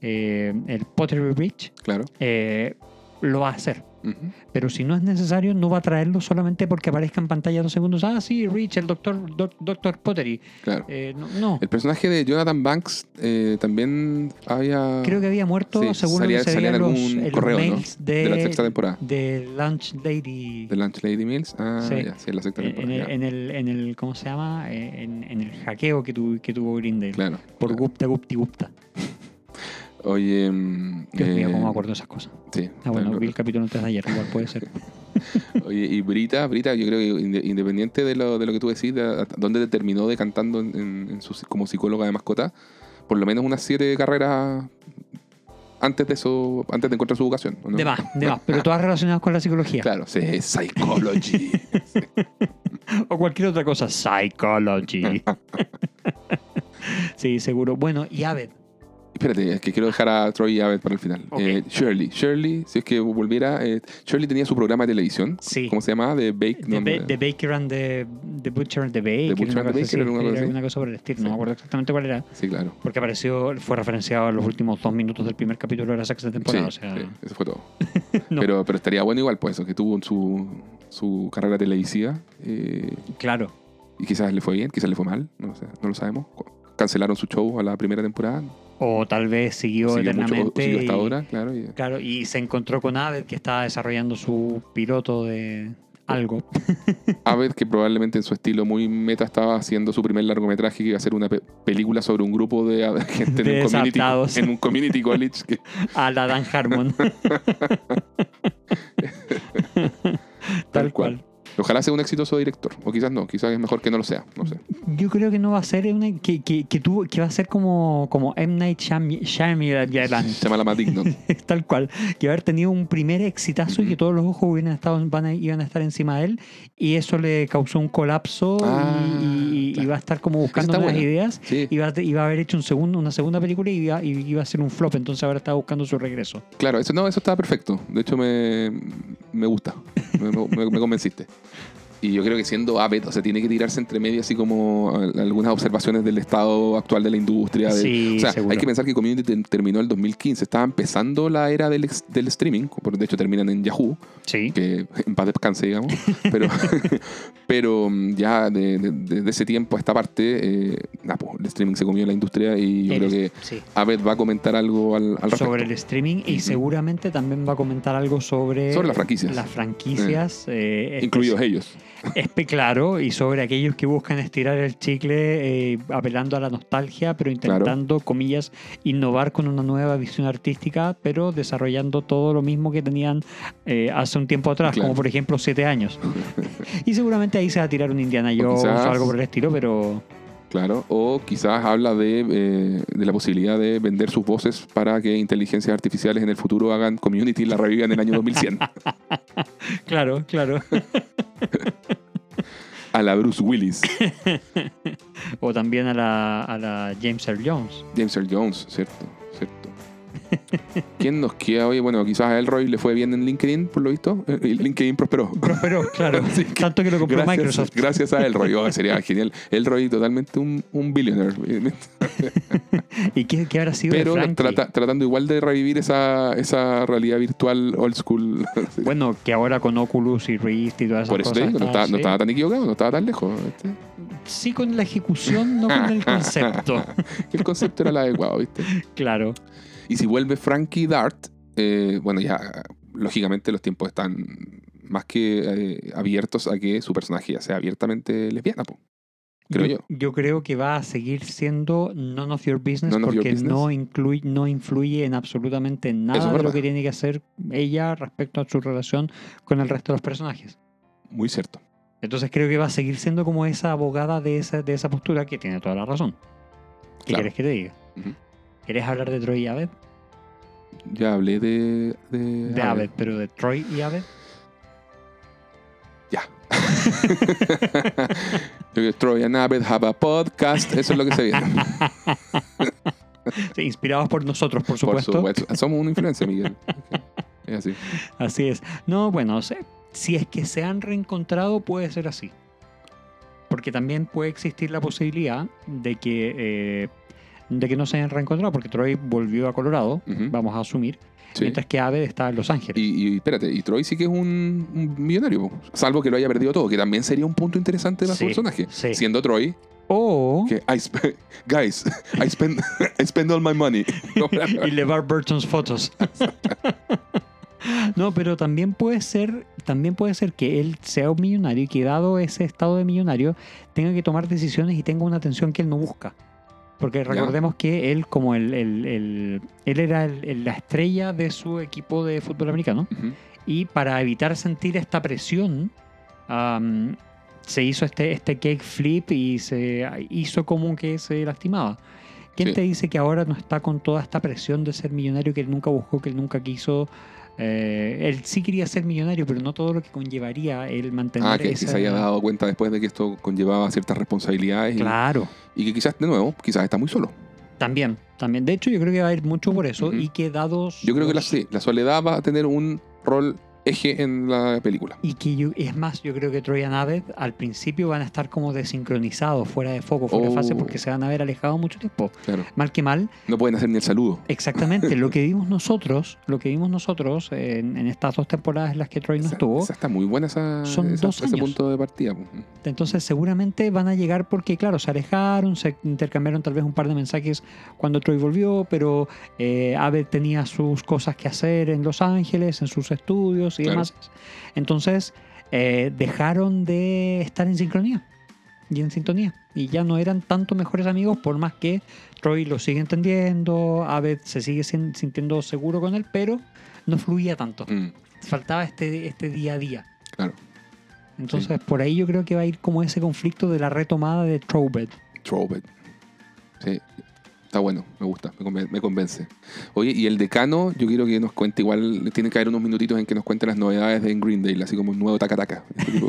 eh, el Pottery Rich, Claro. eh, lo va a hacer. Ujú. Pero si no es necesario, no va a traerlo solamente porque aparezca en pantalla dos segundos. Ah, sí, Rich, el doctor, doc- doctor Pottery. Claro. Eh, no, no. El personaje de Jonathan Banks eh, también había. Creo que había muerto Sí, según salía- lo que se veían en algún en los correo, ¿no? mails de, de la sexta temporada. de Lunch Lady. De Lunch Lady Mills. Ah, Sí. ya, sí, en la sexta En, temporada. el, ya. en, el, en el- ¿cómo se llama? Eh, En, en el hackeo que, tu- que tuvo Grindel. Claro. Por claro. Gupta, Gupti, Gupta. Oye. mm, Dios mío, eh, cómo me acuerdo de esas cosas. Sí. Ah, bueno, vi el capítulo antes de ayer, igual puede ser. Oye, y Brita, Brita, yo creo que inde- independiente de lo, de lo que tú decís, de a- dónde terminó decantando en, en- en su- como psicóloga de mascota, por lo menos unas siete carreras antes de eso, antes de encontrar su vocación. ¿o no? De más, de más, pero todas relacionadas con la psicología. Claro, sí, psychology. O cualquier otra cosa. Psychology. sí, seguro. Bueno, y Aved. Espérate, es que quiero dejar a Troy Abbott para el final. Ok. Eh, Shirley, Shirley, si es que volviera, eh, Shirley tenía su programa de televisión. Sí. ¿Cómo se llamaba? De Bake. The, no, Ba- The Baker and the, the Butcher and the Baker. Butcher una and the cosa Baker, una cosa una cosa por el estilo. Sí. No me acuerdo exactamente cuál era. Sí, claro. Porque apareció, fue referenciado en los últimos dos minutos del primer capítulo de la sexta Sí, temporada. o sea, sí, eso fue todo. No. pero, pero estaría bueno igual, pues, que tuvo su, su carrera televisiva. eh, claro. y quizás le fue bien, quizás le fue mal, no lo, sé, no lo sabemos. Cancelaron su show a la primera temporada. O tal vez siguió, Siguió, mucho, eternamente. siguió hasta y- ahora, claro. y- Claro, y se encontró con Aved que estaba desarrollando su piloto de algo. Abbott, que probablemente en su estilo muy meta estaba haciendo su primer largometraje, que iba a ser una pe- película sobre un grupo de gente en, un community, desadaptados. en un community college. que- A la Dan Harmon. Tal cual. Ojalá sea un exitoso director, o quizás no, quizás es mejor que no lo sea, no sé. Yo creo que no va a ser una, que, que, que, tuvo- que va a ser como, como M. Night Shyam- Shyamalan. Se llama La más digno. Tal cual. Que haber tenido un primer exitazo y que todos los ojos hubieran estado, van a- iban a estar encima de él y eso le causó un colapso y- Ah, y, y claro. iba a estar como buscando está nuevas buena. ideas. Sí, Iba a, iba a haber hecho un segundo, una segunda película y iba, y iba a ser un flop, entonces ahora estaba buscando su regreso. claro, eso, no, eso estaba perfecto. De hecho, me, me gusta. Me, convenciste. Y yo creo que siendo Abbott, o sea, tiene que tirarse entre medio así como algunas observaciones del estado actual de la industria. de- Sí, o sea, seguro. hay que pensar que Community te- terminó el 2015. Estaba empezando la era del, del streaming. por- De hecho, terminan en Yahoo, Sí. que en paz descanse, digamos. Pero, pero mm, ya de, de- ese tiempo a esta parte, eh, nah, pues, el streaming se comió la industria y yo El- creo que sí. Va a comentar algo al, al respecto. sobre el streaming y seguramente también va a comentar algo sobre, Sobre las franquicias. Las franquicias. eh, Incluidos ellos. Espe- claro, y sobre aquellos que buscan estirar el chicle eh, apelando a la nostalgia, pero intentando, comillas, innovar con una nueva visión artística, pero desarrollando todo lo mismo que tenían eh, hace un tiempo atrás, Claro. como por ejemplo siete años. y seguramente ahí se va a tirar un Indiana Jones quizás- o algo por el estilo, pero Claro, o quizás habla de, eh, de la posibilidad de vender sus voces para que inteligencias artificiales en el futuro hagan community y la revivan en el año 2100. claro, claro. a la Bruce Willis, o también a la, a la James Earl Jones. James Earl Jones, ¿cierto? ¿Quién nos queda? Oye, bueno, quizás a Elroy le fue bien en LinkedIn, por lo visto. Eh, y LinkedIn prosperó. Prosperó, claro. Que- Tanto que lo compró Gracias, Microsoft. gracias a Elroy. Oh, sería genial. Elroy totalmente un, un billionaire. ¿Y qué, qué habrá sido Pero de trata- tratando igual de revivir esa, esa realidad virtual old school. Bueno, que ahora con Oculus y Rift y todas esas Por eso cosas. digo, no, estaba, no sí. estaba tan equivocado, no estaba tan lejos. ¿viste? Sí, con la ejecución, no con el concepto. El concepto era el adecuado, ¿viste? claro. Y si vuelve Frankie Dart, eh, bueno, ya lógicamente los tiempos están más que eh, abiertos a que su personaje ya sea abiertamente lesbiana. po. creo yo. Yo creo que va a seguir siendo none of your business None your porque business. no, incluye, no influye en absolutamente nada es de lo que tiene que hacer ella respecto a su relación con el resto de los personajes. Muy cierto. Entonces creo que va a seguir siendo como esa abogada de esa, de esa postura que tiene toda la razón. ¿Qué Claro. quieres que te diga? Ujú. ¿Quieres hablar de Troy y Abed? Ya hablé de. De, De Abed. Abed, pero de Troy y Abed. Ya. Yo que Troy and Abed have a podcast. Eso es lo que se viene. Sí, inspirados por nosotros, por Por supuesto. supuesto. Somos una influencia, Miguel. Es así. Así es. No, bueno, sé, si es que se han reencontrado, puede ser así. Porque también puede existir la posibilidad de que, eh, de que no se hayan reencontrado, porque Troy volvió a Colorado, vamos a asumir, Sí. mientras que Abed está en Los Ángeles. Y, y espérate, y Troy sí que es un, un millonario, salvo que lo haya perdido todo, que también sería un punto interesante para Sí, su personaje. sí. Siendo Troy, O que I sp- guys, I spend, I spend all my money. y LeVar Burton's fotos. No, pero también puede ser, también puede ser que él sea un millonario y que dado ese estado de millonario tenga que tomar decisiones y tenga una atención que él no busca. Porque recordemos que él, como el, el- el- él era el- la estrella de su equipo de fútbol americano, y para evitar sentir esta presión, am, se hizo este, este cake flip y se hizo como que se lastimaba. ¿Quién Sí. te dice que ahora no está con toda esta presión de ser millonario que él nunca buscó, que él nunca quiso? Eh, él sí quería ser millonario, pero no todo lo que conllevaría el mantener Ah, que, que esa- se haya dado cuenta después de que esto conllevaba ciertas responsabilidades Claro, y, que quizás, de nuevo, quizás está muy solo. también, también. De hecho, yo creo que va a ir mucho por eso y que dados... Yo creo que la, sí, la soledad va a tener un rol eje en la película. Y que yo, es más, yo creo que Troy y Abed al principio van a estar como desincronizados, fuera de foco, fuera de Oh. fase, porque se van a ver alejados mucho tiempo. Claro. Mal que mal, No pueden hacer ni el saludo. exactamente lo que vimos nosotros, lo que vimos nosotros en, en estas dos temporadas en las que Troy no Esa, estuvo. esa está muy buena esa, Son esa- dos ese años. punto de partida. po. Entonces seguramente van a llegar porque, claro, se alejaron, se intercambiaron tal vez un par de mensajes cuando Troy volvió, pero eh, Abed tenía sus cosas que hacer en Los Ángeles, en sus estudios y Claro. demás. Entonces eh, dejaron de estar en sincronía y en sintonía. Y ya no eran tanto mejores amigos, por más que Troy lo sigue entendiendo, Abed se sigue sin- sintiendo seguro con él, pero no fluía tanto. Mm, Faltaba este, este día a día. claro. Entonces, por ahí yo creo que va a ir como ese conflicto de la retomada de Trowbed. Throwback. Sí. Está bueno, me gusta, me conven- me convence. Oye, y el decano, yo quiero que nos cuente igual, tiene que haber unos minutitos en que nos cuente las novedades de Greendale, así como un nuevo taca taca, este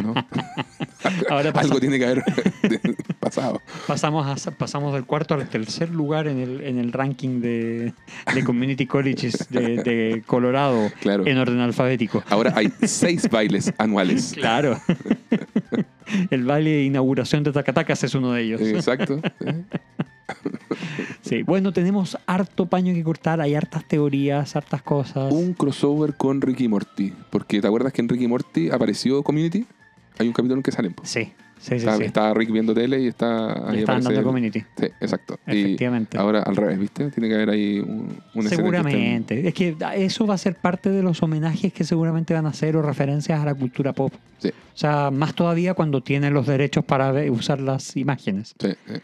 ¿no? Ahora Algo tiene que haber pasado. pasamos, a- pasamos del cuarto al tercer lugar en el, en el ranking de, de Community Colleges de, de Colorado Claro. en orden alfabético. Ahora hay seis bailes anuales. Claro. El baile de inauguración de Tacatacas es uno de ellos. Exacto. Sí. Bueno, tenemos harto paño que cortar, hay hartas teorías, hartas cosas. Un crossover con Ricky Morty. Porque ¿te acuerdas que en Ricky Morty apareció Community? Hay un capítulo en que salen. Sí, sí, sí. está, sí. está Rick viendo tele y está ahí están aparece dando él. Community. Sí, exacto. Y Efectivamente. ahora al revés, ¿viste? Tiene que haber ahí un, una escena que estén- Seguramente. Es que eso va a ser parte de los homenajes que seguramente van a hacer o referencias a la cultura pop. Sí. O sea, más todavía cuando tienen los derechos para usar las imágenes. Sí, sí.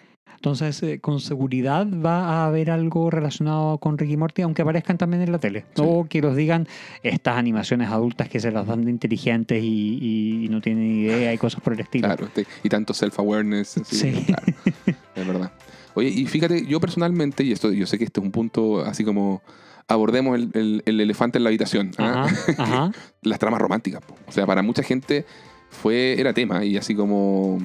Entonces, eh, con seguridad va a haber algo relacionado con Ricky Morty, aunque aparezcan también en la tele. Sí. O que los digan estas animaciones adultas que se las dan de inteligentes y, y- y no tienen idea y cosas por el estilo. Claro, este- y tanto self-awareness. Sí. claro, es verdad. Oye, y fíjate, yo personalmente, y esto yo sé que este es un punto así como abordemos el, el- el elefante en la habitación, ¿ah? Ajá. las tramas románticas. po. O sea, para mucha gente fue era tema y así como,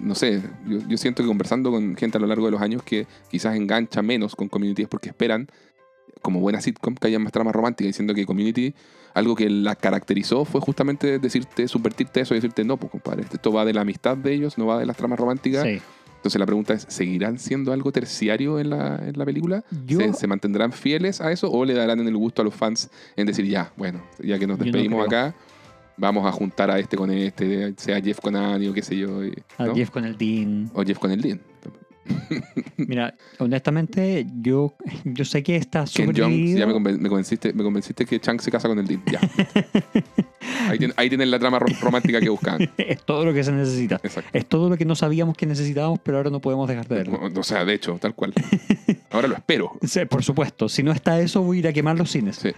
no sé, yo, yo siento que conversando con gente a lo largo de los años que quizás engancha menos con Community es porque esperan, como buena sitcom, que haya más tramas románticas, diciendo que Community, algo que la caracterizó fue justamente decirte, subvertirte eso y decirte, no, pues compadre, esto va de la amistad de ellos, no va de las tramas románticas. Sí. Entonces la pregunta es, ¿seguirán siendo algo terciario en la, en la película? Yo- ¿Se, se mantendrán fieles a eso o le darán en el gusto a los fans en decir, ya, bueno, ya que nos no despedimos acá, vamos a juntar a este con este, sea Jeff con Annie o qué sé yo. A. Jeff con el Dean. O Jeff con el Dean. Mira, honestamente, yo, yo sé que está súper ya me, conven- me convenciste, me convenciste que Chang se casa con el Dean. Ya. ahí, ahí tienen la trama ro- romántica que buscaban. Es todo lo que se necesita. Exacto. Es todo lo que no sabíamos que necesitábamos, pero ahora no podemos dejar de verlo. O sea, de hecho, tal cual. Ahora lo espero. Sí, por supuesto. Si no está eso, voy a ir a quemar los cines. Sí.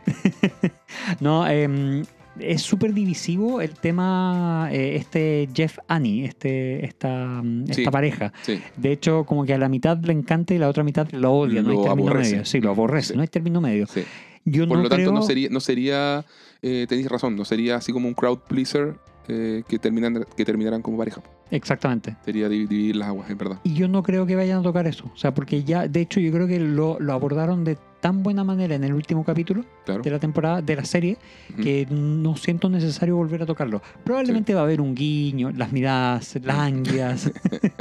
No, em, es súper divisivo el tema, eh, este Jeff Annie, este, esta, mm, esta Sí. pareja. Sí. De hecho, como que a la mitad le encanta y la otra mitad lo odia. no hay término aborrece. medio. Sí, lo aborrece. Sí. No hay término medio. Yo Por no lo tanto, creo... no sería, no sería eh, tenéis razón, no sería así como un crowd pleaser eh, que, terminan, que terminarán como pareja. Exactamente. Sería divi- dividir las aguas, en verdad. Y yo no creo que vayan a tocar eso. O sea, porque ya, de hecho, yo creo que lo, lo abordaron de tan buena manera en el último capítulo Claro. de la temporada, de la serie, que no siento necesario volver a tocarlo. Probablemente va a haber un guiño, las miradas lánguidas,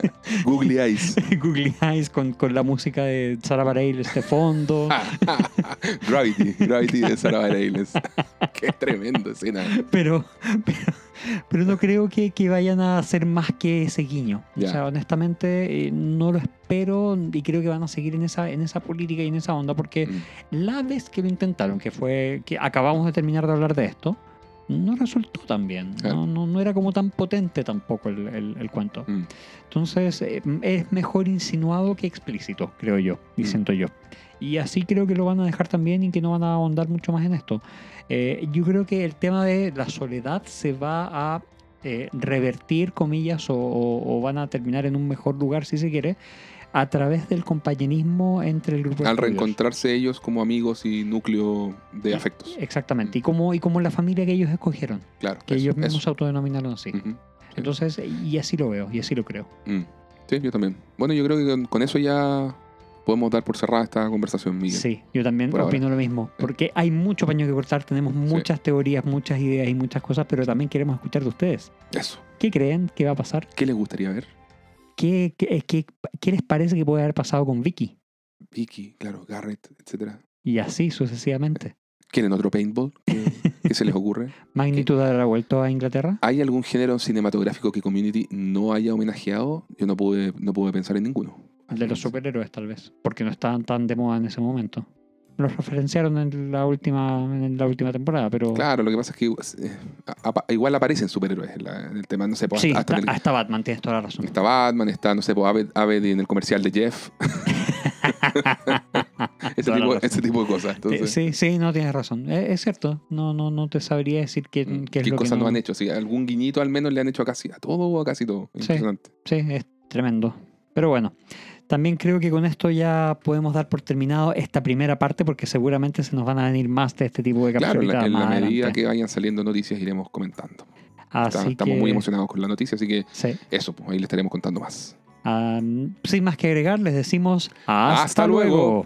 Googly Eyes. googly eyes con, con la música de Sara Bareilles de fondo. Gravity. Gravity de Sarah Bareilles. Qué tremenda escena. pero, pero, pero no creo que, que vayan a hacer más que ese guiño. Ya. O sea, honestamente, eh, no lo espero y creo que van a seguir en esa, en esa política y en esa onda, porque Mm. la vez que lo intentaron, que fue que acabamos de terminar de hablar de esto, no resultó tan bien. Claro. No, no, no era como tan potente tampoco el, el- el cuento. Mm. Entonces, eh, es mejor insinuado que explícito, creo yo, y Mm. siento yo. Y así creo que lo van a dejar también y que no van a ahondar mucho más en esto. Eh, yo creo que el tema de la soledad se va a eh, revertir, comillas, o, o- o van a terminar en un mejor lugar, si se quiere, a través del compañerismo entre el grupo de Al reencontrarse ellos como amigos y núcleo de afectos. Exactamente, y como, y como la familia que ellos escogieron, Claro. que eso, ellos mismos eso. autodenominaron así. Entonces, y así lo veo, y así lo creo. Mm. Sí, yo también. Bueno, yo creo que con eso ya podemos dar por cerrada esta conversación, Miguel. Sí, yo también Por ahora. opino lo mismo. Porque hay mucho paño que cortar, tenemos muchas teorías, muchas ideas y muchas cosas, pero también queremos escuchar de ustedes. Eso. ¿Qué creen que va a pasar? ¿Qué les gustaría ver? ¿Qué, qué, qué- qué les parece que puede haber pasado con Vicky? Vicky, claro, Garrett, etcétera. Y así sucesivamente. ¿Quieren otro paintball? ¿Qué, qué se les ocurre? ¿Magnitud habrá vuelto a Inglaterra? ¿Hay algún género cinematográfico que Community no haya homenajeado? Yo no pude, no pude pensar en ninguno. El de los superhéroes, tal vez. Porque no estaban tan de moda en ese momento. Los referenciaron en la última, en la última temporada, pero. Claro, lo que pasa es que eh, igual aparecen superhéroes en, la- en el tema. No sé, pues, sí, hasta, está, hasta Batman, tienes toda la razón. está Batman, está, no sé, pues, Abed, Abed en el comercial de Jeff. ese, tipo, ese tipo de cosas. Entonces, Eh, sí, sí, no tienes razón. Eh, Es, cierto. No, no, no te sabría decir qué, mm, qué es ¿qué cosas no... no han hecho? Sí, algún guiñito al menos le han hecho a casi a todo o a casi todo. Sí. Impresionante. Sí, es tremendo. Pero bueno, también creo que con esto ya podemos dar por terminado esta primera parte porque seguramente se nos van a venir más de este tipo de Claro, en la, capsulitas en la más medida que vayan saliendo noticias iremos comentando. Así Está- estamos que, muy emocionados con la noticia, así que sí. eso, pues ahí les estaremos contando más. Ah, sin más que agregar, les decimos hasta, Hasta luego. luego.